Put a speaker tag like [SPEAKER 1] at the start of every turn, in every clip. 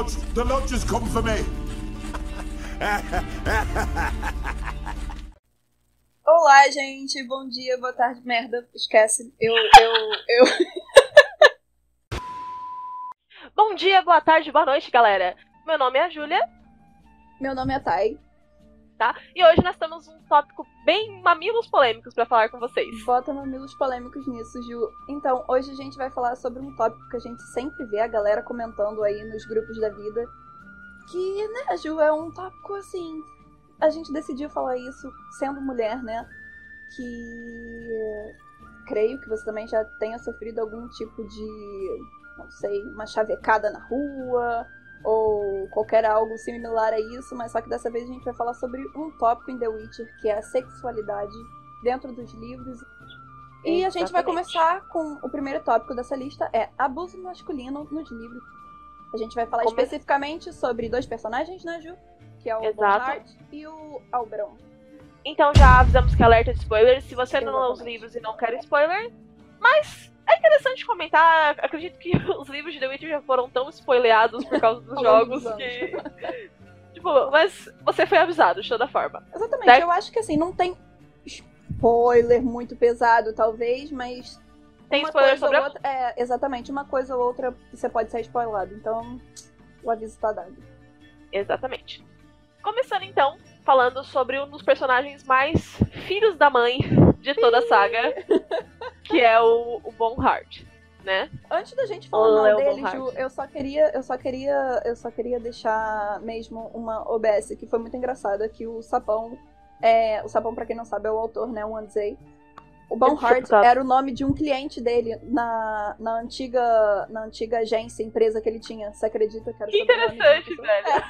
[SPEAKER 1] lodge. The lodge has come for me.
[SPEAKER 2] Olá, gente. Bom dia, boa tarde. Merda, esquece. Eu, eu, eu.
[SPEAKER 3] Bom dia, boa tarde, boa noite, galera. Meu nome é a Júlia,
[SPEAKER 2] Meu nome é Thay.
[SPEAKER 3] Tá? E hoje nós temos um tópico bem mamilos polêmicos pra falar com vocês.
[SPEAKER 2] Bota mamilos polêmicos nisso, Ju. Então, hoje a gente vai falar sobre um tópico que a gente sempre vê a galera comentando aí nos grupos da vida. Que, né, Ju, é um tópico assim. A gente decidiu falar isso sendo mulher, né? Que. Creio que você também já tenha sofrido algum tipo de. Não sei, uma chavecada na rua. Ou qualquer algo similar a isso, mas só que dessa vez a gente vai falar sobre um tópico em The Witcher, que é a sexualidade dentro dos livros e a gente vai
[SPEAKER 3] Exatamente.
[SPEAKER 2] começar com o primeiro tópico dessa lista, é abuso masculino nos livros. A gente vai falar
[SPEAKER 3] Come-
[SPEAKER 2] especificamente sobre dois personagens, né, Ju? Que é o. Bonhart e o Albron.
[SPEAKER 3] Então já avisamos que alerta de spoilers. Se você não lê os
[SPEAKER 2] Exatamente.
[SPEAKER 3] livros e não quer spoiler, mas é interessante comentar. Acredito que os livros de The Witcher já foram tão spoileados por causa dos jogos que. tipo, mas você foi avisado de toda forma.
[SPEAKER 2] Exatamente,
[SPEAKER 3] Né?
[SPEAKER 2] eu acho que assim, não tem spoiler muito pesado, talvez, mas.
[SPEAKER 3] Tem spoiler sobre a
[SPEAKER 2] outra, É, exatamente, uma coisa ou outra você pode ser spoilado. Então, o aviso tá dado.
[SPEAKER 3] Exatamente. Começando então, falando sobre um dos personagens mais filhos da mãe de toda a saga, que é o, o Bonhart, né?
[SPEAKER 2] Antes da gente falar mal
[SPEAKER 3] Léo
[SPEAKER 2] dele. Ju, eu só queria, eu só queria, eu só queria deixar mesmo uma OBS que foi muito engraçada, que o Sapão, é, o Sapão pra quem não sabe é o autor, né, o Anzei. O Bonhart era o nome de um cliente dele na, na antiga na antiga agência, empresa que ele tinha. Você acredita que era o
[SPEAKER 3] Que interessante, velho.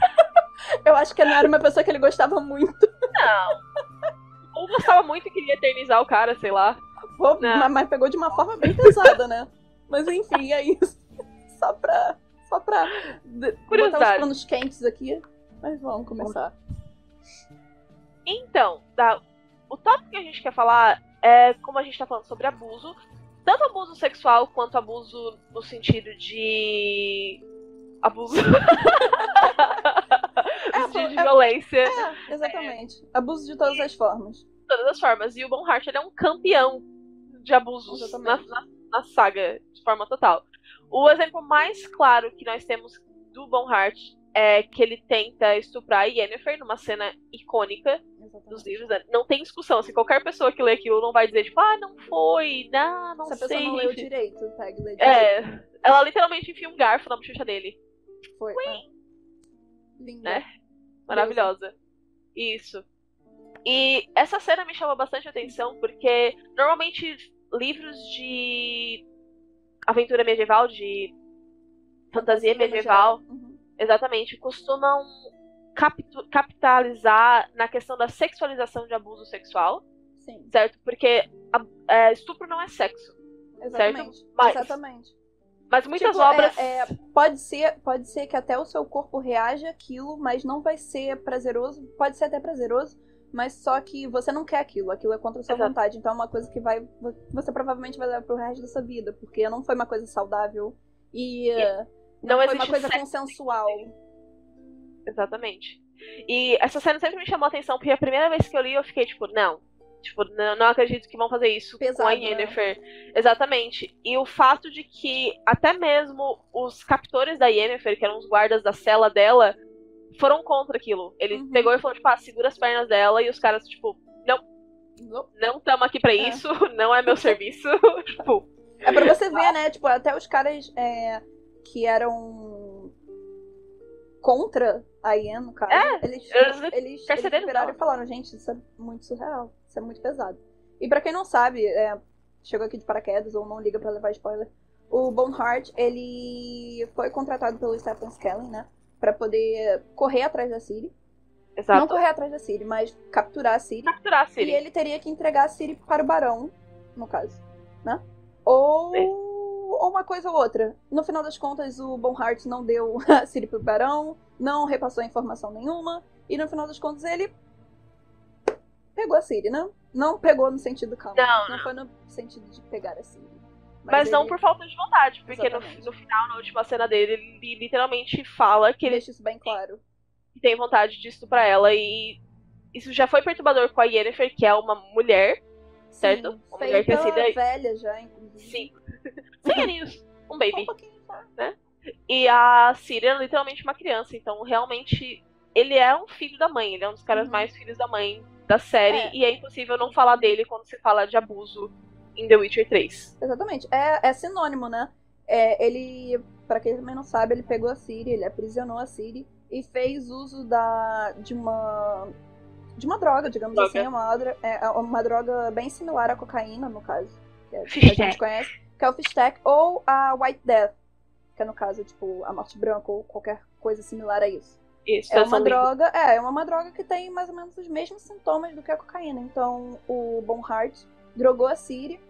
[SPEAKER 2] Eu acho que não era uma pessoa que ele gostava muito.
[SPEAKER 3] Não. Ou gostava muito e queria eternizar o cara, sei lá.
[SPEAKER 2] Pô, mas, pegou de uma forma bem pesada, né? Mas enfim, é isso. Só pra. Só pra de- botar os planos quentes aqui. Mas vamos começar.
[SPEAKER 3] Então, tá, o tópico que a gente quer falar é como a gente tá falando sobre abuso. Tanto abuso sexual quanto abuso no sentido de. Abuso. no sentido de
[SPEAKER 2] é-
[SPEAKER 3] violência.
[SPEAKER 2] É, exatamente. Abuso de todas as formas.
[SPEAKER 3] de todas as formas. E o Bonhart ele é um campeão de abusos na, na, na saga, de forma total. O exemplo mais claro que nós temos do Bonhart é que ele tenta estuprar a Yennefer numa cena icônica dos
[SPEAKER 2] Exatamente.
[SPEAKER 3] livros. né? Não tem discussão. Assim, qualquer pessoa que lê aquilo não vai dizer, tipo, ah, não foi, não, não
[SPEAKER 2] Se a pessoa
[SPEAKER 3] sei.
[SPEAKER 2] não leu direito, pega e lê direito.
[SPEAKER 3] É, ela literalmente enfia um garfo na bochecha dele.
[SPEAKER 2] Foi. É. Linda.
[SPEAKER 3] Né? Maravilhosa. Isso. E essa cena me chamou bastante atenção porque normalmente livros de aventura medieval, de fantasia medieval,
[SPEAKER 2] Uhum.
[SPEAKER 3] exatamente, costumam capitalizar na questão da sexualização de abuso sexual,
[SPEAKER 2] Sim,
[SPEAKER 3] certo? Porque é, estupro não é sexo.
[SPEAKER 2] exatamente.
[SPEAKER 3] Mas-
[SPEAKER 2] Exatamente.
[SPEAKER 3] Mas muitas
[SPEAKER 2] Tipo,
[SPEAKER 3] obras.
[SPEAKER 2] é- é, pode, ser, pode ser que até o seu corpo reaja àquilo, mas não vai ser prazeroso. Pode ser até prazeroso, mas só que você não quer aquilo. Aquilo é contra a sua
[SPEAKER 3] Exato.
[SPEAKER 2] vontade. Então é uma coisa que vai. Você provavelmente vai levar pro resto da sua vida, porque não foi uma coisa saudável e. eh,
[SPEAKER 3] não
[SPEAKER 2] Não, foi uma coisa consensual.
[SPEAKER 3] Exatamente. E essa cena sempre me chamou a atenção, porque a primeira vez que eu li, eu fiquei tipo, não. Tipo, não, não acredito que vão fazer isso com
[SPEAKER 2] Pesado,
[SPEAKER 3] a
[SPEAKER 2] né?
[SPEAKER 3] Yennefer. Exatamente. E o fato de que até mesmo os captores da Yennefer, que eram os guardas da cela dela, foram contra aquilo. Ele
[SPEAKER 2] Uhum.
[SPEAKER 3] pegou e falou, tipo, ah, segura as pernas dela, e os caras, tipo, não estamos aqui pra
[SPEAKER 2] É.
[SPEAKER 3] isso, não é meu serviço. tipo,
[SPEAKER 2] É pra você ver, né? Tipo, até os caras é, que eram contra a Ian, no caso,
[SPEAKER 3] É,
[SPEAKER 2] eles,
[SPEAKER 3] eles
[SPEAKER 2] eles, eles viraram
[SPEAKER 3] não.
[SPEAKER 2] e falaram, gente, isso é muito surreal, isso é muito pesado. E pra quem não sabe, é, chegou aqui de paraquedas ou não liga pra levar spoiler, o Bonehart, ele foi contratado pelo Stephen Skelling, né? Pra poder correr atrás da Ciri. Não
[SPEAKER 3] exato.
[SPEAKER 2] correr atrás da Ciri, mas capturar a Ciri.
[SPEAKER 3] Capturar a
[SPEAKER 2] E
[SPEAKER 3] Ciri.
[SPEAKER 2] ele teria que entregar a Siri para o Barão, no caso, né? Ou,
[SPEAKER 3] É.
[SPEAKER 2] ou uma coisa ou outra. No final das contas, o Bonhart não deu a Siri pro Barão, não repassou informação nenhuma, e no final das contas ele pegou a Siri, né? Não pegou no sentido calmo.
[SPEAKER 3] Não,
[SPEAKER 2] não foi no sentido de pegar a Siri.
[SPEAKER 3] Mas, não
[SPEAKER 2] ele
[SPEAKER 3] por falta de vontade, porque no, no final, na última cena dele, ele literalmente fala que ele
[SPEAKER 2] deixa isso bem claro.
[SPEAKER 3] tem vontade de estuprar ela e isso já foi perturbador com a Yennefer, que é uma mulher, certo?
[SPEAKER 2] Sim,
[SPEAKER 3] Uma mulher crescida-
[SPEAKER 2] velha já, inclusive.
[SPEAKER 3] sim, sem aninhos, um baby.
[SPEAKER 2] um pouquinho, tá?
[SPEAKER 3] E a Ciri é literalmente uma criança, então realmente ele é um filho da mãe, ele é um dos caras
[SPEAKER 2] Uhum.
[SPEAKER 3] mais filhos da mãe da série,
[SPEAKER 2] É.
[SPEAKER 3] e é impossível não falar dele quando se fala de abuso em The Witcher 3.
[SPEAKER 2] Exatamente. É, é sinônimo, né? É, ele, pra quem também não sabe, ele pegou a Ciri, ele aprisionou a Ciri e fez uso da, de uma de uma droga, digamos
[SPEAKER 3] Droga.
[SPEAKER 2] assim, é uma, dra- é uma droga bem similar à cocaína, no caso, que, é, que a gente conhece, que é o Fistech, ou a White Death, que é no caso, tipo, a morte branca ou qualquer coisa similar a isso.
[SPEAKER 3] Isso,
[SPEAKER 2] É uma droga, é, é uma droga que tem mais ou menos os mesmos sintomas do que a cocaína. Então, o Bonhart drogou a Ciri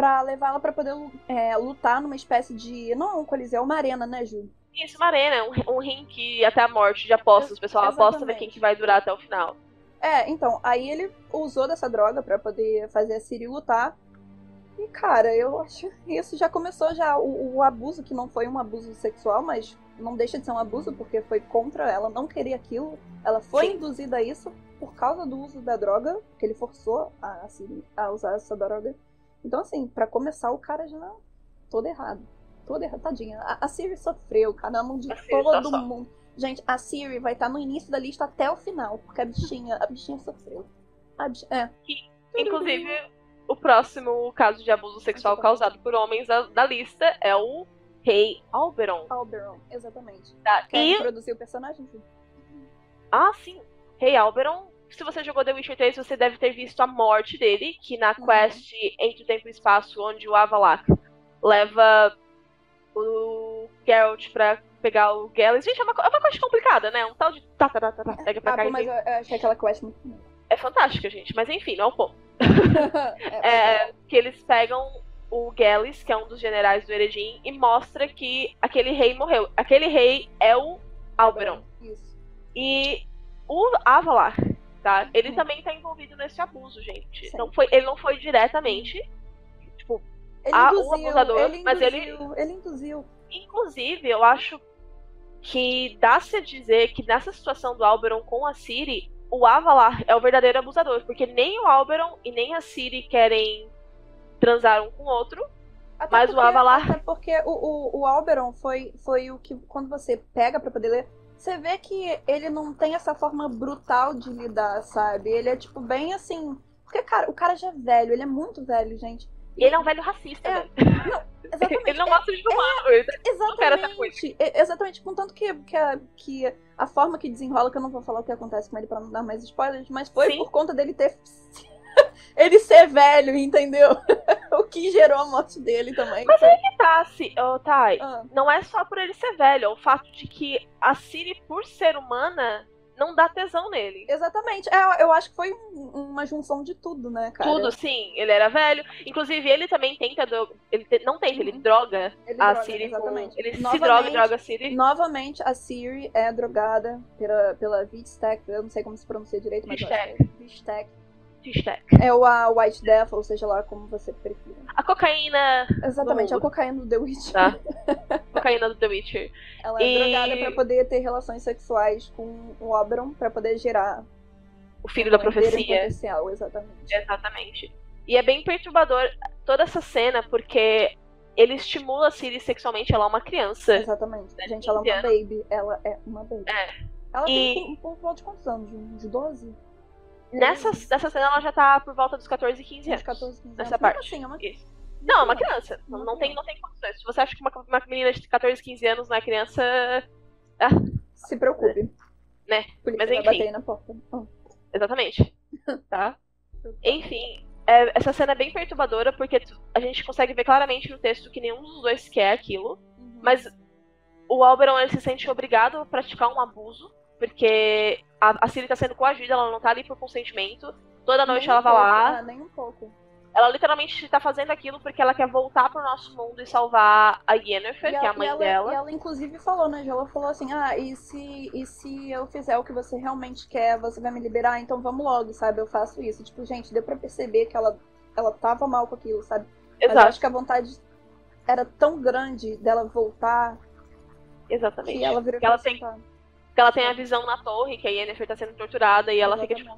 [SPEAKER 2] pra levar ela pra poder é, lutar numa espécie de. Não é um coliseu, é uma arena, né, Ju?
[SPEAKER 3] Isso, uma arena, é um, um ringue até a morte de apostas. O pessoal aposta ver quem que vai durar até o final.
[SPEAKER 2] É, então, aí ele usou dessa droga pra poder fazer a Ciri lutar. E, cara, eu acho isso já começou já. O, o abuso, que não foi um abuso sexual, mas não deixa de ser um abuso, porque foi contra ela não querer aquilo. Ela foi
[SPEAKER 3] Sim.
[SPEAKER 2] induzida a isso por causa do uso da droga, que ele forçou a Ciri a usar essa droga. Então, assim, pra começar, o cara já todo errado. Todo errado, tadinha. A, a Siri sofreu, cara, na mão de todo
[SPEAKER 3] sofre.
[SPEAKER 2] mundo. Gente, a Siri vai estar no início da lista até o final, porque a bichinha, a bichinha sofreu. A bichinha, é.
[SPEAKER 3] Inclusive, o próximo caso de abuso sexual causado por homens da, lista é o Rei Alberon.
[SPEAKER 2] Alberon, exatamente.
[SPEAKER 3] Tá?
[SPEAKER 2] Quer
[SPEAKER 3] E
[SPEAKER 2] introduzir o personagem?
[SPEAKER 3] Ah, sim. Rei Alberon. Se você jogou The Witcher 3, você deve ter visto a morte dele, que na
[SPEAKER 2] Uhum.
[SPEAKER 3] quest Entre o Tempo e o Espaço, onde o Avalak leva o Geralt pra pegar o Gellert. Gente, é uma, é uma quest complicada, né? Um tal de tá, tá, tá, tá, tá, pega pra
[SPEAKER 2] Ah,
[SPEAKER 3] cá
[SPEAKER 2] pô, mas eu, eu achei aquela quest muito.
[SPEAKER 3] É fantástica, gente. Mas enfim, não é o ponto.
[SPEAKER 2] é,
[SPEAKER 3] É, que eles pegam o Gellis, que é um dos generais do Eredin, e mostra que aquele rei morreu. Aquele rei é o Alberon.
[SPEAKER 2] Isso.
[SPEAKER 3] E o Avalar, tá? Ele também tá envolvido nesse abuso, gente.
[SPEAKER 2] Sim.
[SPEAKER 3] Não foi, ele não foi diretamente. Tipo,
[SPEAKER 2] Ele
[SPEAKER 3] o
[SPEAKER 2] induziu,
[SPEAKER 3] abusador,
[SPEAKER 2] ele
[SPEAKER 3] mas ele-
[SPEAKER 2] induziu, ele induziu.
[SPEAKER 3] inclusive, eu acho que dá-se a dizer que nessa situação do Alberon com a Ciri, o Avalar é o verdadeiro abusador, porque nem o Alberon e nem a Ciri querem transar um com o outro.
[SPEAKER 2] Até
[SPEAKER 3] Mas o
[SPEAKER 2] porque-
[SPEAKER 3] Avalar-
[SPEAKER 2] Até porque o, o, o Alberon foi, foi o que, quando você pega pra poder ler, você vê que ele não tem essa forma brutal de lidar, sabe? Ele é, tipo, bem assim. Porque, cara, o cara já é velho, ele é muito velho, gente.
[SPEAKER 3] E ele é um velho racista,
[SPEAKER 2] É,
[SPEAKER 3] velho.
[SPEAKER 2] Exatamente.
[SPEAKER 3] Ele não
[SPEAKER 2] é-
[SPEAKER 3] gosta de humano. essa
[SPEAKER 2] Exatamente. É- Exatamente. Contanto que, que, a, que a forma que desenrola, que eu não vou falar o que acontece com ele pra não dar mais spoilers, mas foi
[SPEAKER 3] Sim.
[SPEAKER 2] por conta dele ter. Ele ser velho, entendeu? o que gerou a morte dele também.
[SPEAKER 3] Mas aí que tá, se, ô, Thay.
[SPEAKER 2] Ah,
[SPEAKER 3] Não é só por ele ser velho, é o fato de que a Ciri, por ser humana, não dá tesão nele.
[SPEAKER 2] exatamente. É, eu acho que foi um- uma junção de tudo, né, cara?
[SPEAKER 3] Tudo, sim. Ele era velho. Inclusive, ele também tenta. do- Ele te- não tenta, ele
[SPEAKER 2] Uhum.
[SPEAKER 3] droga
[SPEAKER 2] Ele
[SPEAKER 3] a
[SPEAKER 2] droga,
[SPEAKER 3] com-
[SPEAKER 2] exatamente.
[SPEAKER 3] Ele se
[SPEAKER 2] Novamente-
[SPEAKER 3] droga e droga a Ciri.
[SPEAKER 2] Novamente, a Siri é drogada pela, pela Vistec, eu não sei como se pronuncia direito, mas eu acho que é. É o a White Death, ou seja lá como você prefira.
[SPEAKER 3] A cocaína.
[SPEAKER 2] Exatamente,
[SPEAKER 3] Do-
[SPEAKER 2] a cocaína do The Witch.
[SPEAKER 3] Tá. cocaína do The Witcher.
[SPEAKER 2] Ela é
[SPEAKER 3] E-
[SPEAKER 2] drogada pra poder ter relações sexuais com o Oberon pra poder gerar
[SPEAKER 3] O filho da
[SPEAKER 2] um
[SPEAKER 3] profecia.
[SPEAKER 2] potencial, exatamente.
[SPEAKER 3] Exatamente. E é bem perturbador toda essa cena, porque ele estimula a Ciri sexualmente, ela é uma criança.
[SPEAKER 2] Exatamente.
[SPEAKER 3] Né,
[SPEAKER 2] Gente, ela é
[SPEAKER 3] 15
[SPEAKER 2] uma baby. Ela é uma baby.
[SPEAKER 3] É.
[SPEAKER 2] Ela
[SPEAKER 3] E-
[SPEAKER 2] tem por volta de quantos anos? De 12?
[SPEAKER 3] Nessa, nessa cena ela já tá por volta dos 14 e 15
[SPEAKER 2] De
[SPEAKER 3] anos.
[SPEAKER 2] 14, 15
[SPEAKER 3] Nessa
[SPEAKER 2] anos.
[SPEAKER 3] parte.
[SPEAKER 2] Assim, é uma...
[SPEAKER 3] Isso. Não, é uma criança. Não, não, tem, não tem condições. Se você acha que uma, uma menina de 14, 15 anos não é criança.
[SPEAKER 2] Se preocupe.
[SPEAKER 3] Né?
[SPEAKER 2] Polícia
[SPEAKER 3] Mas enfim.
[SPEAKER 2] na porta. Oh.
[SPEAKER 3] Exatamente. Tá? Enfim, é- essa cena é bem perturbadora porque a gente consegue ver claramente no texto que nenhum dos dois quer aquilo.
[SPEAKER 2] Uhum.
[SPEAKER 3] Mas o Alberon ele se sente obrigado a praticar um abuso. Porque a, a Ciri tá sendo coagida, ela não tá ali por consentimento. Toda noite
[SPEAKER 2] Nem
[SPEAKER 3] ela vai
[SPEAKER 2] pouco,
[SPEAKER 3] lá.
[SPEAKER 2] ah, nem um pouco.
[SPEAKER 3] Ela literalmente tá fazendo aquilo porque ela quer voltar pro nosso mundo e salvar a Yennefer, que é a mãe
[SPEAKER 2] ela,
[SPEAKER 3] dela.
[SPEAKER 2] e ela, inclusive, falou, né? Ela falou assim: ah, e se, e se eu fizer o que você realmente quer, você vai me liberar? Então vamos logo, sabe? Eu faço isso. Tipo, gente, deu pra perceber que ela, ela tava mal com aquilo, sabe? Mas eu
[SPEAKER 3] Exato.
[SPEAKER 2] acho que a vontade era tão grande dela voltar
[SPEAKER 3] Exatamente.
[SPEAKER 2] que ela virou
[SPEAKER 3] Que ela
[SPEAKER 2] e
[SPEAKER 3] ela tem a visão na torre, que a Yennefer tá sendo torturada, e ela fica tipo,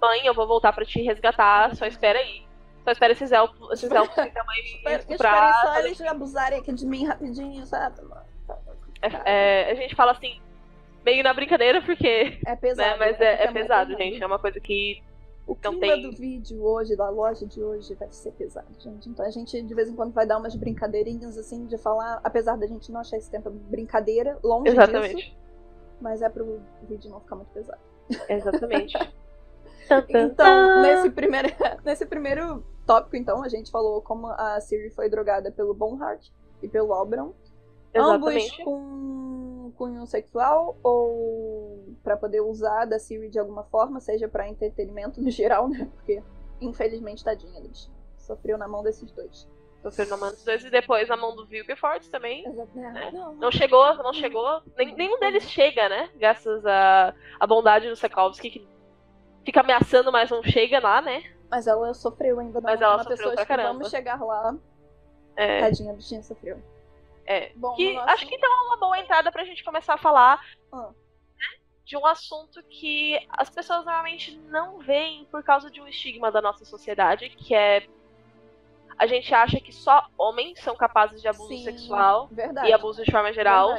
[SPEAKER 3] mãe, eu vou voltar pra te resgatar, só espera aí. Só espera esses elfos, esses elfos tamanho me
[SPEAKER 2] Espera-
[SPEAKER 3] estuprar.
[SPEAKER 2] Esperem só eles abusarem aqui de mim rapidinho, sabe?
[SPEAKER 3] É, é, a gente fala assim, meio na brincadeira, porque.
[SPEAKER 2] É pesado.
[SPEAKER 3] Né, mas é, é
[SPEAKER 2] porque
[SPEAKER 3] pesado, gente. É uma coisa que.
[SPEAKER 2] O
[SPEAKER 3] Não
[SPEAKER 2] clima
[SPEAKER 3] tem-
[SPEAKER 2] do vídeo hoje, da loja de hoje, vai ser pesado, gente. Então a gente de vez em quando vai dar umas brincadeirinhas assim de falar, apesar da gente não achar esse tempo brincadeira, longe disso,
[SPEAKER 3] Exatamente.
[SPEAKER 2] Mas é pro vídeo não ficar muito pesado.
[SPEAKER 3] Exatamente.
[SPEAKER 2] Então, nesse primeiro, nesse primeiro tópico, então, a gente falou como a Siri foi drogada pelo Bonhart e pelo Oberon. Ambos
[SPEAKER 3] Exatamente.
[SPEAKER 2] com cunho sexual ou pra poder usar da Siri de alguma forma, seja pra entretenimento no geral, né? Porque, infelizmente, tadinha, eles sofreu na mão desses dois.
[SPEAKER 3] Mão dos dois e depois na mão do Vilgefortz também.
[SPEAKER 2] Exato.
[SPEAKER 3] É.
[SPEAKER 2] Não,
[SPEAKER 3] Não chegou, não chegou. Nem, nenhum deles chega, né? Graças à, à bondade do Sekowski, que fica ameaçando, mas não chega lá, né?
[SPEAKER 2] Mas ela sofreu ainda.
[SPEAKER 3] Mas
[SPEAKER 2] não.
[SPEAKER 3] ela
[SPEAKER 2] Uma
[SPEAKER 3] sofreu
[SPEAKER 2] pessoa
[SPEAKER 3] pra
[SPEAKER 2] vamos chegar lá.
[SPEAKER 3] É,
[SPEAKER 2] Tadinha, a bichinha sofreu.
[SPEAKER 3] é.
[SPEAKER 2] Bom,
[SPEAKER 3] Que,
[SPEAKER 2] no nosso-
[SPEAKER 3] Acho que então é uma boa entrada pra gente começar a falar
[SPEAKER 2] Ah.
[SPEAKER 3] né, de um assunto que as pessoas normalmente não veem por causa de um estigma da nossa sociedade, que é a gente acha que só homens são capazes de abuso
[SPEAKER 2] Sim,
[SPEAKER 3] sexual
[SPEAKER 2] Verdade.
[SPEAKER 3] e abuso de forma geral.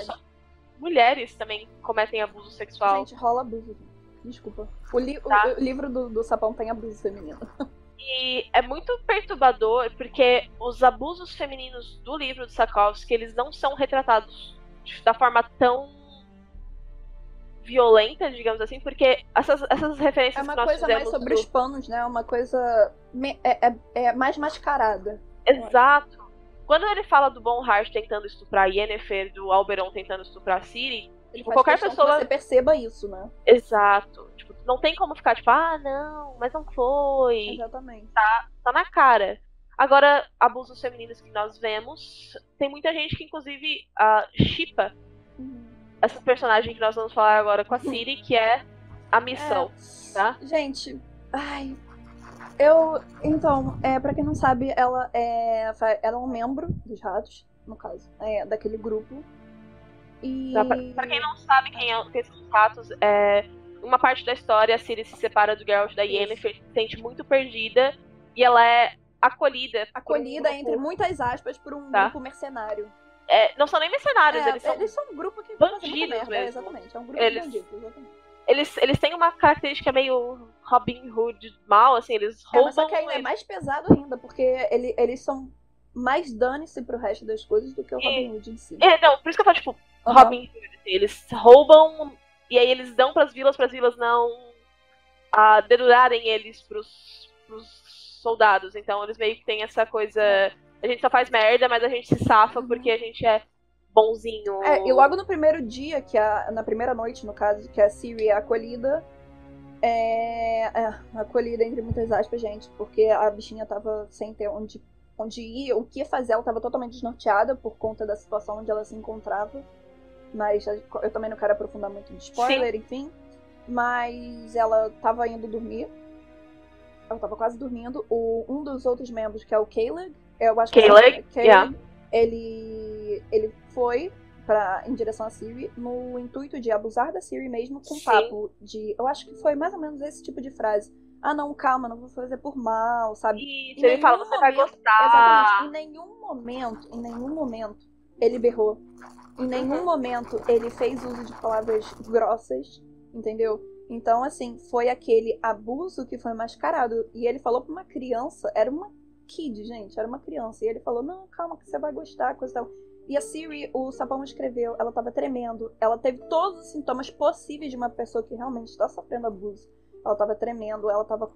[SPEAKER 3] Mulheres também cometem abuso sexual.
[SPEAKER 2] Gente, rola abuso. Desculpa. O, li- o-
[SPEAKER 3] Tá.
[SPEAKER 2] o livro do, do Sapão tem abuso feminino.
[SPEAKER 3] E é muito perturbador porque os abusos femininos do livro de Sakovsky, eles não são retratados da forma tão violenta, digamos assim, porque essas, essas referências
[SPEAKER 2] É uma
[SPEAKER 3] que nós
[SPEAKER 2] coisa mais sobre
[SPEAKER 3] do-
[SPEAKER 2] os panos, né? Uma coisa. me- É, é- é mais mascarada.
[SPEAKER 3] Exato. Quando ele fala do Bonhart tentando estuprar Yennefer, do Alberon tentando estuprar Ciri, Tipo, qualquer pessoa-
[SPEAKER 2] você perceba isso, né?
[SPEAKER 3] exato. Tipo, não tem como ficar tipo, ah, não, mas não foi.
[SPEAKER 2] Exatamente.
[SPEAKER 3] tá na cara. Agora, abusos femininos que nós vemos, tem muita gente que inclusive chipa
[SPEAKER 2] Uhum.
[SPEAKER 3] Essa personagem que nós vamos falar agora com a Siri, que é a missão, tá?
[SPEAKER 2] Gente, ai. Eu. Então, é, pra quem não sabe, ela é. Ela é um membro dos ratos, no caso. É, daquele grupo. E.
[SPEAKER 3] Tá, Pra, pra quem não sabe quem, é, quem são os ratos, é uma parte da história, a Siri se separa do Geralt da Yennefer, se sente muito perdida, e ela é acolhida. um
[SPEAKER 2] Acolhida,
[SPEAKER 3] grupo-
[SPEAKER 2] entre muitas aspas, por um
[SPEAKER 3] Tá.
[SPEAKER 2] grupo mercenário.
[SPEAKER 3] É, não são nem mercenários,
[SPEAKER 2] É,
[SPEAKER 3] eles são
[SPEAKER 2] um grupo que
[SPEAKER 3] bandidos
[SPEAKER 2] é,
[SPEAKER 3] mesmo.
[SPEAKER 2] exatamente. É um grupo
[SPEAKER 3] Eles-
[SPEAKER 2] de bandidos, exatamente.
[SPEAKER 3] eles, eles têm uma característica meio Robin Hood mal, assim, eles
[SPEAKER 2] É,
[SPEAKER 3] roubam.
[SPEAKER 2] mas só que ainda é mais pesado ainda, porque ele- eles são mais dane-se pro resto das coisas do que o
[SPEAKER 3] E-
[SPEAKER 2] Robin Hood em si.
[SPEAKER 3] É, não, por isso que eu falo, tipo,
[SPEAKER 2] Aham.
[SPEAKER 3] Robin Hood. assim, eles roubam e aí eles dão pras vilas, pras vilas não ah, dedurarem eles pros, pros soldados. Então eles meio que têm essa coisa. A gente só faz merda, mas a gente se safa
[SPEAKER 2] Uhum.
[SPEAKER 3] porque a gente é bonzinho.
[SPEAKER 2] É, e logo no primeiro dia, que a, na primeira noite, no caso, que a Siri é acolhida, é, é, acolhida entre muitas aspas, gente, porque a bichinha tava sem ter onde, onde ir, o que fazer, ela tava totalmente desnorteada por conta da situação onde ela se encontrava. Mas eu também não quero aprofundar muito de spoiler, enfim. Mas ela tava indo dormir. Ela tava quase dormindo. O, um dos outros membros, que é o Caleb, eu acho que
[SPEAKER 3] Caleb,
[SPEAKER 2] Caleb,
[SPEAKER 3] yeah.
[SPEAKER 2] ele, ele foi pra, em direção a Siri no intuito de abusar da Siri mesmo com
[SPEAKER 3] Sim.
[SPEAKER 2] papo de. Eu acho que foi mais ou menos esse tipo de frase. Ah, não, calma, não vou fazer por mal, sabe?
[SPEAKER 3] Isso, ele fala, você vai gostar.
[SPEAKER 2] Exatamente. Em nenhum momento, em nenhum momento, ele berrou. Em nenhum
[SPEAKER 3] Uhum.
[SPEAKER 2] momento ele fez uso de palavras grossas, entendeu? Então, assim, foi aquele abuso que foi mascarado. E ele falou pra uma criança, era uma kid, gente, era uma criança. E ele falou: Não, calma, que você vai gostar, coisa tal. E a Siri, o Sapão escreveu, ela tava tremendo. Ela teve todos os sintomas possíveis de uma pessoa que realmente está sofrendo abuso. Ela tava tremendo, ela tava,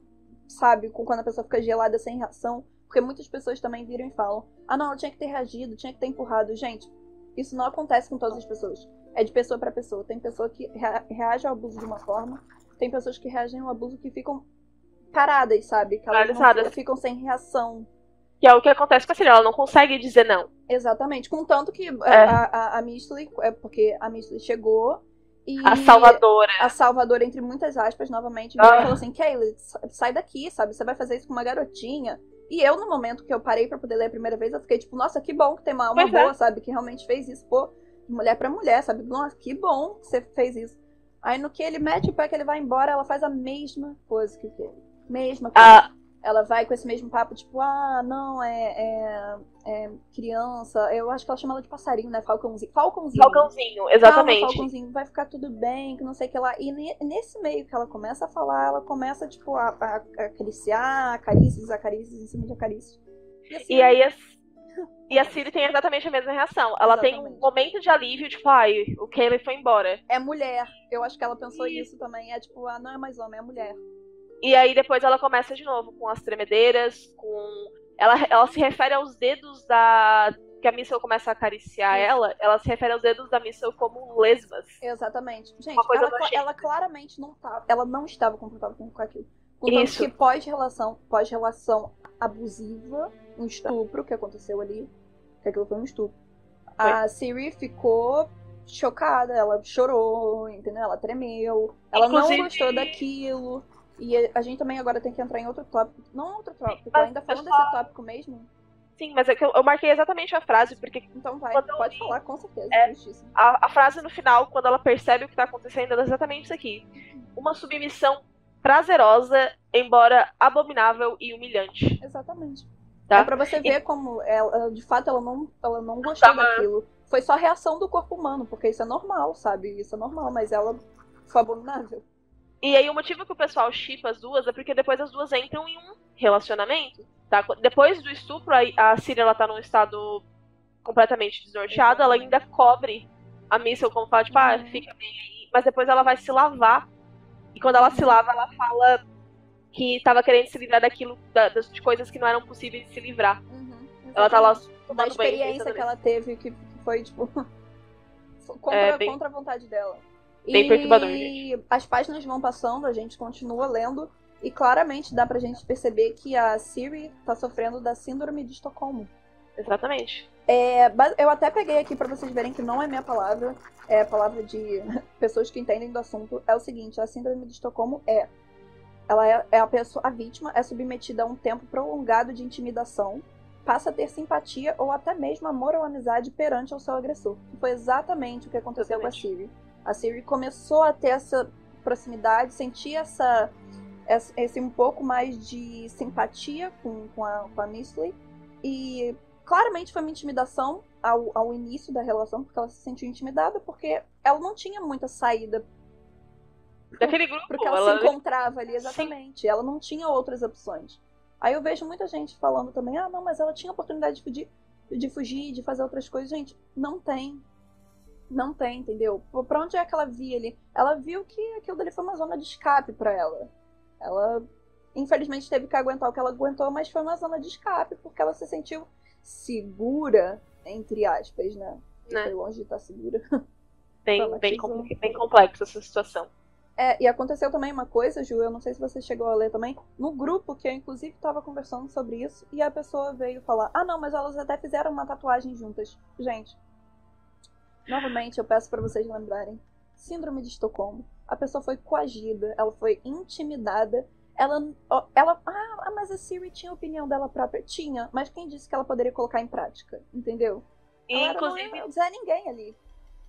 [SPEAKER 2] sabe, com quando a pessoa fica gelada sem reação. Porque muitas pessoas também viram e falam: Ah, não, ela tinha que ter reagido, tinha que ter empurrado. Gente, isso não acontece com todas as pessoas. É de pessoa pra pessoa. Tem pessoa que rea- reage ao abuso de uma forma, tem pessoas que reagem ao abuso que ficam paradas, sabe? Que elas ficam sem reação.
[SPEAKER 3] Que é o que acontece com a Siri, ela não consegue dizer não.
[SPEAKER 2] Exatamente. Contanto que a,
[SPEAKER 3] É.
[SPEAKER 2] a, a, a Mistley, é porque a Mistley chegou e.
[SPEAKER 3] A salvadora.
[SPEAKER 2] A Salvador, entre muitas aspas, novamente,
[SPEAKER 3] Ah.
[SPEAKER 2] falou assim: Kaylee, sa- sai daqui, sabe? Você vai fazer isso com uma garotinha. E eu, no momento que eu parei para poder ler a primeira vez, eu fiquei tipo, nossa, que bom que tem uma alma
[SPEAKER 3] Pois é.
[SPEAKER 2] boa, sabe? Que realmente fez isso, pô, de mulher pra mulher, sabe? Nossa, que bom que você fez isso. Aí no que ele mete o pé que ele vai embora, ela faz a mesma coisa que ele. Mesma coisa.
[SPEAKER 3] Ah,
[SPEAKER 2] Ela vai com esse mesmo papo, tipo, ah, não, é, é, é criança. Eu acho que ela chama ela de passarinho, né? Falcãozinho. Falcãozinho.
[SPEAKER 3] Falcãozinho, exatamente.
[SPEAKER 2] Calma, Falcãozinho, vai ficar tudo bem, que não sei o que lá. E ne- nesse meio que ela começa a falar, ela começa, tipo, a, a, a acariciar, acarícias, acarícias em cima de acarícias. E, assim,
[SPEAKER 3] E aí a, e a Siri tem exatamente a mesma reação. Ela tem um
[SPEAKER 2] Exatamente.
[SPEAKER 3] momento de alívio, tipo, ai, o Caleb foi embora.
[SPEAKER 2] é mulher. Eu acho que ela pensou isso também. É tipo, ah, não é mais homem, é mulher.
[SPEAKER 3] E aí depois ela começa de novo com as tremedeiras, com. Ela, ela se refere aos dedos da. Que a Missile começa a acariciar ela, ela se refere aos dedos da Missile como lesmas.
[SPEAKER 2] Exatamente. Gente, ela, ela claramente não tá. Ela não estava confortável com, aquilo. Contanto
[SPEAKER 3] Isso.
[SPEAKER 2] que pós-relação, pós-relação abusiva, um estupro que aconteceu ali, que aquilo foi um estupro. A Siri ficou chocada, ela chorou, entendeu? Ela tremeu, ela
[SPEAKER 3] Inclusive-
[SPEAKER 2] não gostou daquilo. E a gente também agora tem que entrar em outro tópico. Não outro tópico,
[SPEAKER 3] Mas,
[SPEAKER 2] ainda falando desse tópico mesmo.
[SPEAKER 3] Sim, mas é que eu, eu marquei exatamente a frase, porque
[SPEAKER 2] Então vai, pode
[SPEAKER 3] li-
[SPEAKER 2] falar com certeza,
[SPEAKER 3] É. a, a frase no final, quando ela percebe o que tá acontecendo, ela é exatamente isso aqui. Uma submissão prazerosa, embora abominável e humilhante.
[SPEAKER 2] Exatamente.
[SPEAKER 3] Tá?
[SPEAKER 2] É pra você ver como ela, de fato, ela não, ela não gostou
[SPEAKER 3] Tava-
[SPEAKER 2] daquilo. Foi só reação do corpo humano, porque isso é normal, sabe? Isso é normal, mas ela foi abominável.
[SPEAKER 3] E aí o motivo que o pessoal chipa as duas é porque depois as duas entram em um relacionamento, tá? Depois do estupro, a- a Síria ela tá num estado completamente desnorteado, ela ainda cobre a Missile como fala, tipo, ah,
[SPEAKER 2] Uhum.
[SPEAKER 3] fica bem aí. Mas depois ela vai se lavar. E quando ela se lava, ela fala que tava querendo se livrar daquilo, da- das, coisas que não eram possíveis de se livrar. Ela tá lá
[SPEAKER 2] da
[SPEAKER 3] tomando banho.
[SPEAKER 2] experiência
[SPEAKER 3] pensando
[SPEAKER 2] que ela teve, que que foi, tipo, contra,
[SPEAKER 3] É, bem-
[SPEAKER 2] contra a vontade dela.
[SPEAKER 3] Bem
[SPEAKER 2] e
[SPEAKER 3] perturbador, gente.
[SPEAKER 2] as páginas vão passando, a gente continua lendo, e claramente dá pra gente perceber que a Siri tá sofrendo da síndrome de Estocolmo.
[SPEAKER 3] Exatamente.
[SPEAKER 2] É, eu até peguei aqui pra vocês verem que não é minha palavra, é a palavra de pessoas que entendem do assunto. É o seguinte, a síndrome de Estocolmo é ela é, é a pessoa, a vítima é submetida a um tempo prolongado de intimidação, passa a ter simpatia ou até mesmo amor ou amizade perante ao seu agressor. Que foi exatamente o que aconteceu com a Siri. A Siri começou a ter essa proximidade, sentir essa esse, esse um pouco mais de simpatia com, com a, com a e claramente foi uma intimidação ao, ao início da relação, porque ela se sentiu intimidada, porque ela não tinha muita saída
[SPEAKER 3] Daquele grupo,
[SPEAKER 2] porque ela,
[SPEAKER 3] ela,
[SPEAKER 2] se encontrava ali, exatamente. Ela não tinha outras opções. Aí eu vejo muita gente falando também, ah, não, mas ela tinha oportunidade de fugir, de fugir, de fazer outras coisas. Gente, não tem. Não tem, entendeu? Pra onde é que ela via ali? Ela viu que aquilo dali foi uma zona de escape pra ela. Ela, infelizmente, teve que aguentar o que ela aguentou, mas foi uma zona de escape, porque ela se sentiu segura, entre aspas, né?
[SPEAKER 3] Né.
[SPEAKER 2] Foi longe de estar segura.
[SPEAKER 3] bem, bem, compli- bem complexa essa situação.
[SPEAKER 2] É, e aconteceu também uma coisa, Ju, eu não sei se você chegou a ler também, no grupo que eu inclusive estava conversando sobre isso, e a pessoa veio falar: ah, não, mas elas até fizeram uma tatuagem juntas. Gente, novamente eu peço para vocês lembrarem: Síndrome de Estocolmo. A pessoa foi coagida, ela foi intimidada. Ela, ela, ah, mas a Siri tinha a opinião dela própria. Tinha, mas quem disse que ela poderia colocar em prática? Entendeu?
[SPEAKER 3] E,
[SPEAKER 2] ela
[SPEAKER 3] inclusive,
[SPEAKER 2] não ia dizer ninguém ali.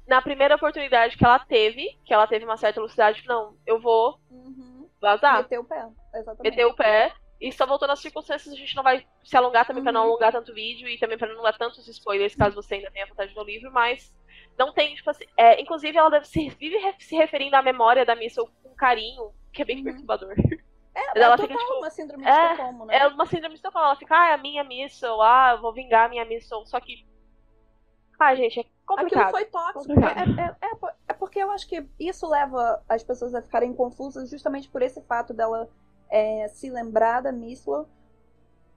[SPEAKER 3] na primeira oportunidade que ela teve, que ela teve uma certa lucidez, não, eu vou
[SPEAKER 2] Uhum.
[SPEAKER 3] vazar,
[SPEAKER 2] Meteu o pé, exatamente.
[SPEAKER 3] meter o pé. E só voltando às circunstâncias, a gente não vai se alongar também pra não
[SPEAKER 2] Uhum.
[SPEAKER 3] alongar tanto o vídeo e também pra não dar tantos spoilers caso você ainda tenha vontade no livro, mas não tem, tipo assim. É, inclusive, ela deve se, vive se referindo à memória da Missile com carinho, que é bem
[SPEAKER 2] Uhum.
[SPEAKER 3] perturbador.
[SPEAKER 2] É,
[SPEAKER 3] Mas ela
[SPEAKER 2] é
[SPEAKER 3] fica, tipo,
[SPEAKER 2] uma síndrome de
[SPEAKER 3] é,
[SPEAKER 2] Estocolmo, né?
[SPEAKER 3] É uma síndrome de Estocolmo. Ela fica, ah, é a minha Missile, ah, eu vou vingar a minha Missile. Só que. Ah, gente, é
[SPEAKER 2] Aquilo
[SPEAKER 3] complicado.
[SPEAKER 2] foi tóxico. É, é- é por- é porque eu acho que isso leva as pessoas a ficarem confusas justamente por esse fato dela é, se lembrar da Missla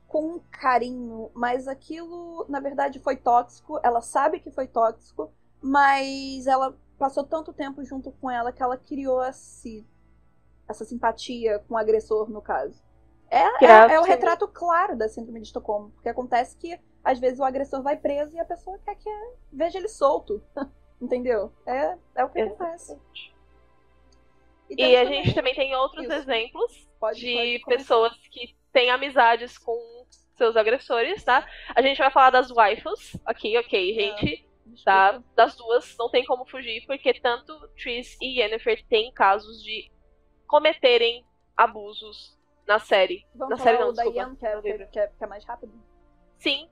[SPEAKER 2] com carinho. Mas aquilo, na verdade, foi tóxico. Ela sabe que foi tóxico, mas ela passou tanto tempo junto com ela que ela criou esse, essa simpatia com o agressor, no caso. É, é,
[SPEAKER 3] é
[SPEAKER 2] o retrato claro da síndrome de Estocolmo. Porque acontece que, às vezes, o agressor vai preso e a pessoa quer que veja ele solto. Entendeu? É, é o que acontece.
[SPEAKER 3] E
[SPEAKER 2] temos
[SPEAKER 3] a
[SPEAKER 2] também-
[SPEAKER 3] gente também tem outros
[SPEAKER 2] Isso.
[SPEAKER 3] exemplos
[SPEAKER 2] pode,
[SPEAKER 3] de
[SPEAKER 2] pode
[SPEAKER 3] pessoas que têm amizades com seus agressores, tá? A gente vai falar das waifus aqui, ok, gente. Tá? Das duas, não tem como fugir, porque tanto Tris e Yennefer têm casos de cometerem abusos na série.
[SPEAKER 2] Vamos
[SPEAKER 3] na
[SPEAKER 2] falar
[SPEAKER 3] série não,
[SPEAKER 2] da Ian, que é, que, é, que é mais rápido?
[SPEAKER 3] Sim,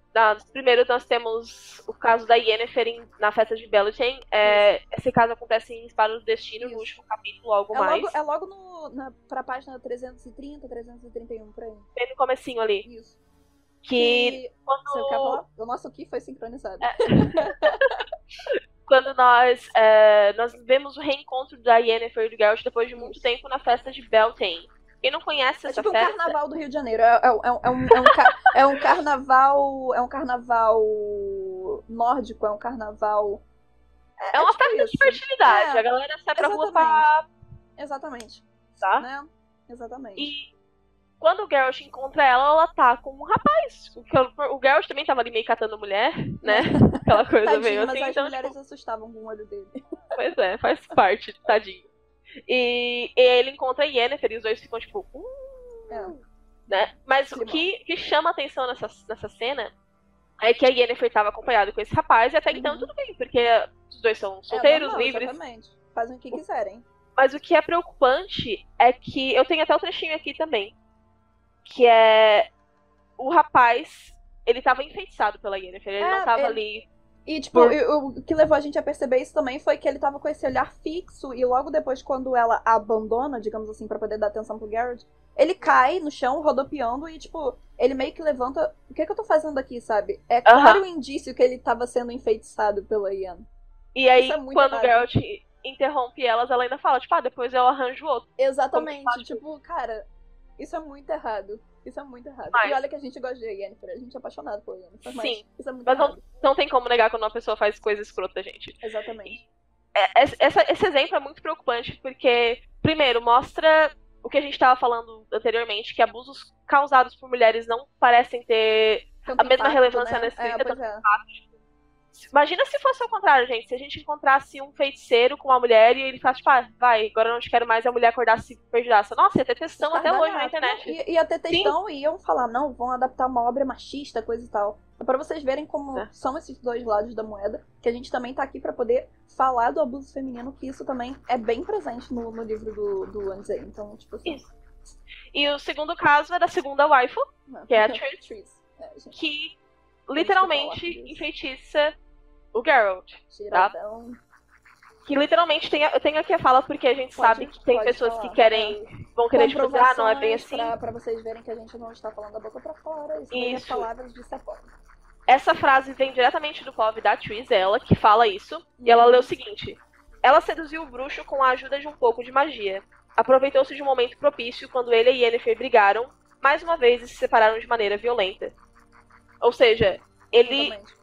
[SPEAKER 3] primeiro nós temos o caso da Yennefer em- na festa de Beltane. É, esse caso acontece em Espada do Destino,
[SPEAKER 2] Isso.
[SPEAKER 3] no último capítulo, algo
[SPEAKER 2] É
[SPEAKER 3] mais.
[SPEAKER 2] logo, é logo no, na, pra página 330, 331, por aí.
[SPEAKER 3] Bem no comecinho ali.
[SPEAKER 2] Isso.
[SPEAKER 3] Que quando,
[SPEAKER 2] Você quer falar? O nosso Ki foi sincronizado.
[SPEAKER 3] É. quando nós, é, nós vemos o reencontro da Yennefer e do Geralt depois de muito tempo na festa de Beltane. Quem não conhece
[SPEAKER 2] É
[SPEAKER 3] essa
[SPEAKER 2] tipo um
[SPEAKER 3] festa...
[SPEAKER 2] carnaval do Rio de Janeiro. É, é- é um, é um- é um é um carnaval. É um carnaval nórdico, é um carnaval.
[SPEAKER 3] É uma
[SPEAKER 2] tipo
[SPEAKER 3] festa
[SPEAKER 2] isso.
[SPEAKER 3] de fertilidade.
[SPEAKER 2] É,
[SPEAKER 3] A galera sai pra rua pra...
[SPEAKER 2] Exatamente.
[SPEAKER 3] Tá?
[SPEAKER 2] Né? Exatamente.
[SPEAKER 3] E quando o Geralt encontra ela, ela tá com um rapaz. O, o Geralt também tava ali meio catando mulher, né? Aquela coisa
[SPEAKER 2] Tadinho,
[SPEAKER 3] meio
[SPEAKER 2] mas
[SPEAKER 3] assim.
[SPEAKER 2] as
[SPEAKER 3] Então,
[SPEAKER 2] mulheres
[SPEAKER 3] tipo,
[SPEAKER 2] assustavam com o olho dele.
[SPEAKER 3] pois é, faz parte, tadinho. E ele encontra a Yennefer e os dois ficam tipo... "Hum",
[SPEAKER 2] É.
[SPEAKER 3] né? Mas o
[SPEAKER 2] Climão.
[SPEAKER 3] que, que chama atenção nessa, nessa cena é que a Yennefer tava acompanhada com esse rapaz e até então
[SPEAKER 2] Uhum.
[SPEAKER 3] tudo bem, porque os dois são
[SPEAKER 2] É
[SPEAKER 3] solteiros,
[SPEAKER 2] normal,
[SPEAKER 3] livres.
[SPEAKER 2] Exatamente. Fazem o que quiserem.
[SPEAKER 3] Mas o que é preocupante é que eu tenho até o trechinho aqui também, que é o rapaz, ele tava enfeitiçado pela Yennefer, ele
[SPEAKER 2] É,
[SPEAKER 3] não tava
[SPEAKER 2] ele-
[SPEAKER 3] ali.
[SPEAKER 2] E, tipo,
[SPEAKER 3] Por-
[SPEAKER 2] o que levou a gente a perceber isso também foi que ele tava com esse olhar fixo e logo depois, quando ela abandona, digamos assim, pra poder dar atenção pro Garrett, ele cai no chão, rodopiando e, tipo, ele meio que levanta. O que é que eu tô fazendo aqui, sabe? É claro o indício que ele tava sendo enfeitiçado pela Ian.
[SPEAKER 3] E aí,
[SPEAKER 2] é
[SPEAKER 3] quando o. Geralt interrompe elas, ela ainda fala, tipo, ah, depois eu arranjo outro.
[SPEAKER 2] Exatamente.
[SPEAKER 3] Como que
[SPEAKER 2] Tipo, cara, isso é muito errado. Isso é muito errado.
[SPEAKER 3] Mas-
[SPEAKER 2] E olha que a gente gosta de Yennefer, a gente é apaixonado por Yennefer, mas
[SPEAKER 3] Sim,
[SPEAKER 2] isso é muito
[SPEAKER 3] mas não-
[SPEAKER 2] errado.
[SPEAKER 3] Não tem como negar quando uma pessoa faz coisa escrota, gente.
[SPEAKER 2] Exatamente.
[SPEAKER 3] É, esse- essa- esse exemplo é muito preocupante porque, primeiro, mostra o que a gente tava falando anteriormente, que abusos causados por mulheres não parecem ter
[SPEAKER 2] Tanto
[SPEAKER 3] a mesma
[SPEAKER 2] impacto,
[SPEAKER 3] relevância
[SPEAKER 2] né?
[SPEAKER 3] nesse
[SPEAKER 2] é, é.
[SPEAKER 3] Imagina se fosse ao contrário, gente. Se a gente encontrasse um feiticeiro com uma mulher e ele falasse, tipo, ah, vai, agora eu não te quero mais, e a mulher acordasse e perdidasse. Nossa, ia ter textão até hoje na internet.
[SPEAKER 2] Não, ia, ter textão e iam falar, não, vão adaptar uma obra machista, coisa e tal. É pra vocês verem como
[SPEAKER 3] É.
[SPEAKER 2] são esses dois lados da moeda, que a gente também tá aqui pra poder falar do abuso feminino, que isso também é bem presente no, no livro do, do Anzei. Então, tipo assim.
[SPEAKER 3] Isso. E o segundo caso é da segunda waifu,
[SPEAKER 2] né?
[SPEAKER 3] Que é a Triss.
[SPEAKER 2] É,
[SPEAKER 3] que literalmente enfeitiça o Geralt.
[SPEAKER 2] tiradão.
[SPEAKER 3] Que literalmente tem, eu tenho aqui a fala porque a gente
[SPEAKER 2] Pode-
[SPEAKER 3] sabe que tem pessoas
[SPEAKER 2] falar,
[SPEAKER 3] que querem. vão querer dizer, ah, não é bem assim.
[SPEAKER 2] Pra, pra vocês verem que a gente não está falando da boca pra fora. Isso, é
[SPEAKER 3] Isso.
[SPEAKER 2] palavras de Sepora.
[SPEAKER 3] Essa frase vem diretamente do POV da Triss, ela que fala isso. E ela lê o seguinte: Ela seduziu o bruxo com a ajuda de um pouco de magia. Aproveitou-se de um momento propício quando ele e Yennefer brigaram, mais uma vez e se separaram de maneira violenta. Ou seja, ele
[SPEAKER 2] Exatamente.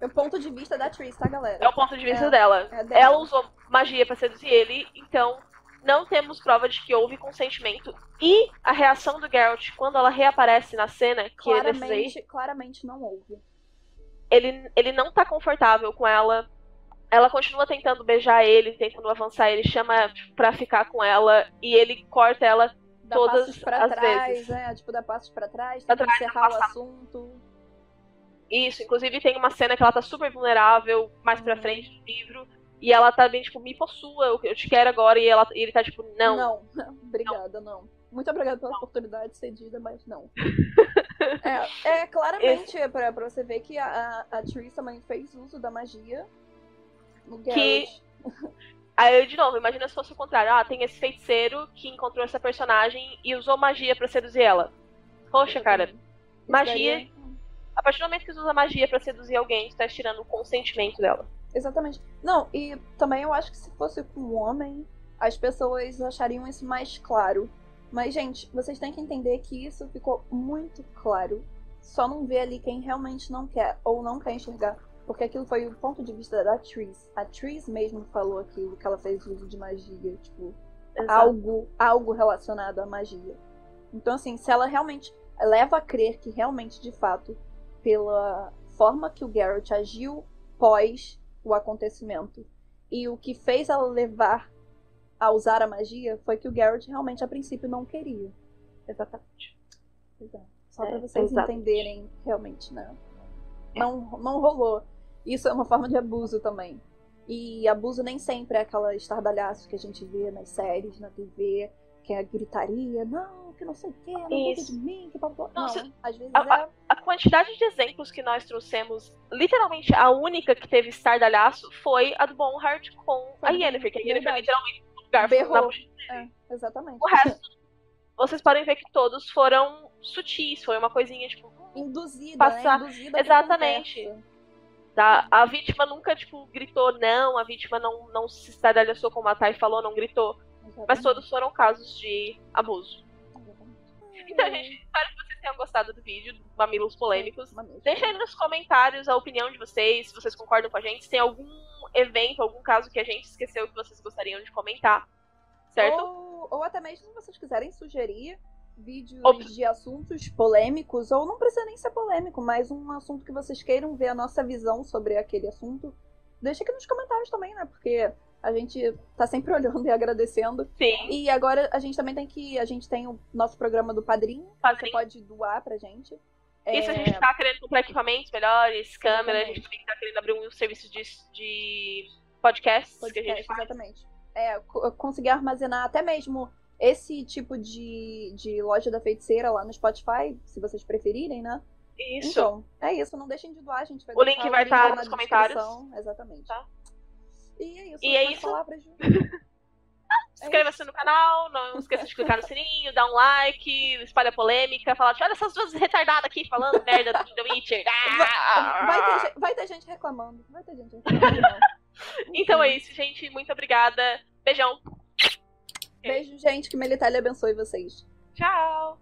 [SPEAKER 2] É o ponto de vista da Triss, tá, galera?
[SPEAKER 3] é o ponto de vista
[SPEAKER 2] É,
[SPEAKER 3] dela.
[SPEAKER 2] é dela.
[SPEAKER 3] Ela usou magia pra seduzir ele, então não temos prova de que houve consentimento. E a reação do Geralt quando ela reaparece na cena, que é nesses aí,
[SPEAKER 2] Claramente, claramente não houve.
[SPEAKER 3] ele, ele não tá confortável com ela. Ela continua tentando beijar ele, tentando avançar, ele chama pra ficar com ela e ele corta ela.
[SPEAKER 2] Dá
[SPEAKER 3] Todas
[SPEAKER 2] passos pra
[SPEAKER 3] as
[SPEAKER 2] trás,
[SPEAKER 3] vezes.
[SPEAKER 2] né? Tipo, dá passos pra trás,
[SPEAKER 3] Pra
[SPEAKER 2] tenta
[SPEAKER 3] trás,
[SPEAKER 2] encerrar o assunto.
[SPEAKER 3] Isso, inclusive tem uma cena que ela tá super vulnerável mais pra
[SPEAKER 2] Uhum.
[SPEAKER 3] frente do livro. E ela tá bem, tipo, me possua, eu te quero agora. E, ela, e ele tá tipo, não.
[SPEAKER 2] Não, obrigada, não. Muito obrigada pela oportunidade cedida, mas não. é, é claramente é pra, pra você ver que a, a, também fez uso da magia no
[SPEAKER 3] Que-. Aí, de novo, imagina se fosse o contrário. Ah, tem esse feiticeiro que encontrou essa personagem e usou magia pra seduzir ela. Poxa, cara, magia- a partir do momento que você usa magia pra seduzir alguém, você tá tirando o consentimento dela.
[SPEAKER 2] Exatamente. Não, e também eu acho que se fosse com um homem, as pessoas achariam isso mais claro. Mas, gente, vocês têm que entender que isso ficou muito claro. Só não vê ali quem realmente não quer ou não quer enxergar. Porque aquilo foi o ponto de vista da Triss. A Triss mesmo falou aquilo, que ela fez uso de magia, tipo, algo, algo relacionado à magia. Então, assim, se ela realmente leva a crer que realmente, de fato, pela forma que o Garrett agiu pós o acontecimento e o que fez ela levar a usar a magia foi que o Garrett realmente a princípio não queria.
[SPEAKER 3] Exatamente.
[SPEAKER 2] Pois é. Só
[SPEAKER 3] É,
[SPEAKER 2] pra vocês
[SPEAKER 3] exatamente.
[SPEAKER 2] entenderem realmente, né? Não, não rolou. Isso é uma forma de abuso também. E abuso nem sempre é aquela estardalhaço que a gente vê nas séries, na TV, que é a gritaria, não, que não sei o que, não
[SPEAKER 3] Isso.
[SPEAKER 2] de mim, que blá, blá.
[SPEAKER 3] Não,
[SPEAKER 2] às vezes
[SPEAKER 3] a-
[SPEAKER 2] é.
[SPEAKER 3] A quantidade de exemplos que nós trouxemos, literalmente a única que teve estardalhaço foi a do Bonhart com
[SPEAKER 2] Foi
[SPEAKER 3] a Yennefer, que a Yennefer literalmente um garfo
[SPEAKER 2] Berrou.
[SPEAKER 3] na bochecha.
[SPEAKER 2] é, exatamente.
[SPEAKER 3] O resto, vocês podem ver que todos foram sutis, foi uma coisinha tipo.
[SPEAKER 2] Induzida,
[SPEAKER 3] Passar-
[SPEAKER 2] né? Induzida
[SPEAKER 3] Exatamente. Da, a vítima nunca, tipo, gritou não, a vítima não, não se estardalhaçou como a Thay falou, não gritou. Mas todos foram casos de abuso.
[SPEAKER 2] Exatamente.
[SPEAKER 3] Então, gente, espero que vocês tenham gostado do vídeo, do Mamilos Polêmicos.
[SPEAKER 2] Mamilos
[SPEAKER 3] Deixa aí nos comentários a opinião de vocês, se vocês concordam com a gente, se tem algum evento, algum caso que a gente esqueceu que vocês gostariam de comentar. Certo?
[SPEAKER 2] Ou, ou até mesmo se vocês quiserem sugerir vídeos
[SPEAKER 3] Op-
[SPEAKER 2] de assuntos polêmicos, ou não precisa nem ser polêmico, mas um assunto que vocês queiram ver a nossa visão sobre aquele assunto, deixa aqui nos comentários também, né? Porque a gente tá sempre olhando e agradecendo.
[SPEAKER 3] Sim.
[SPEAKER 2] E agora a gente também tem que. A gente tem o nosso programa do Padrinho, que você
[SPEAKER 3] Padrinho.
[SPEAKER 2] pode doar pra gente.
[SPEAKER 3] Isso a
[SPEAKER 2] É,
[SPEAKER 3] gente tá querendo comprar equipamentos melhores, câmera, a gente também tá querendo abrir um serviço de, de podcasts que a
[SPEAKER 2] podcast,
[SPEAKER 3] gente faz.
[SPEAKER 2] exatamente. É, co- conseguir armazenar até mesmo esse tipo de, de loja da feiticeira lá no Spotify, se vocês preferirem, né?
[SPEAKER 3] Isso.
[SPEAKER 2] Então, é isso. Não deixem de doar, a gente vai
[SPEAKER 3] O link vai tá
[SPEAKER 2] na
[SPEAKER 3] nos comentários.
[SPEAKER 2] Exatamente.
[SPEAKER 3] Tá.
[SPEAKER 2] E é isso.
[SPEAKER 3] E é isso.
[SPEAKER 2] Ju?
[SPEAKER 3] Inscreva-se no canal, não esqueça de clicar no sininho, dar um like, espalha polêmica, falar, olha essas duas retardadas aqui falando merda do The Witcher. Ah!
[SPEAKER 2] Vai ter, gente- vai ter gente reclamando. Vai ter gente reclamando.
[SPEAKER 3] Então é isso, gente. Muito obrigada. Beijão.
[SPEAKER 2] Beijo, gente. Que Melitalia abençoe vocês.
[SPEAKER 3] Tchau.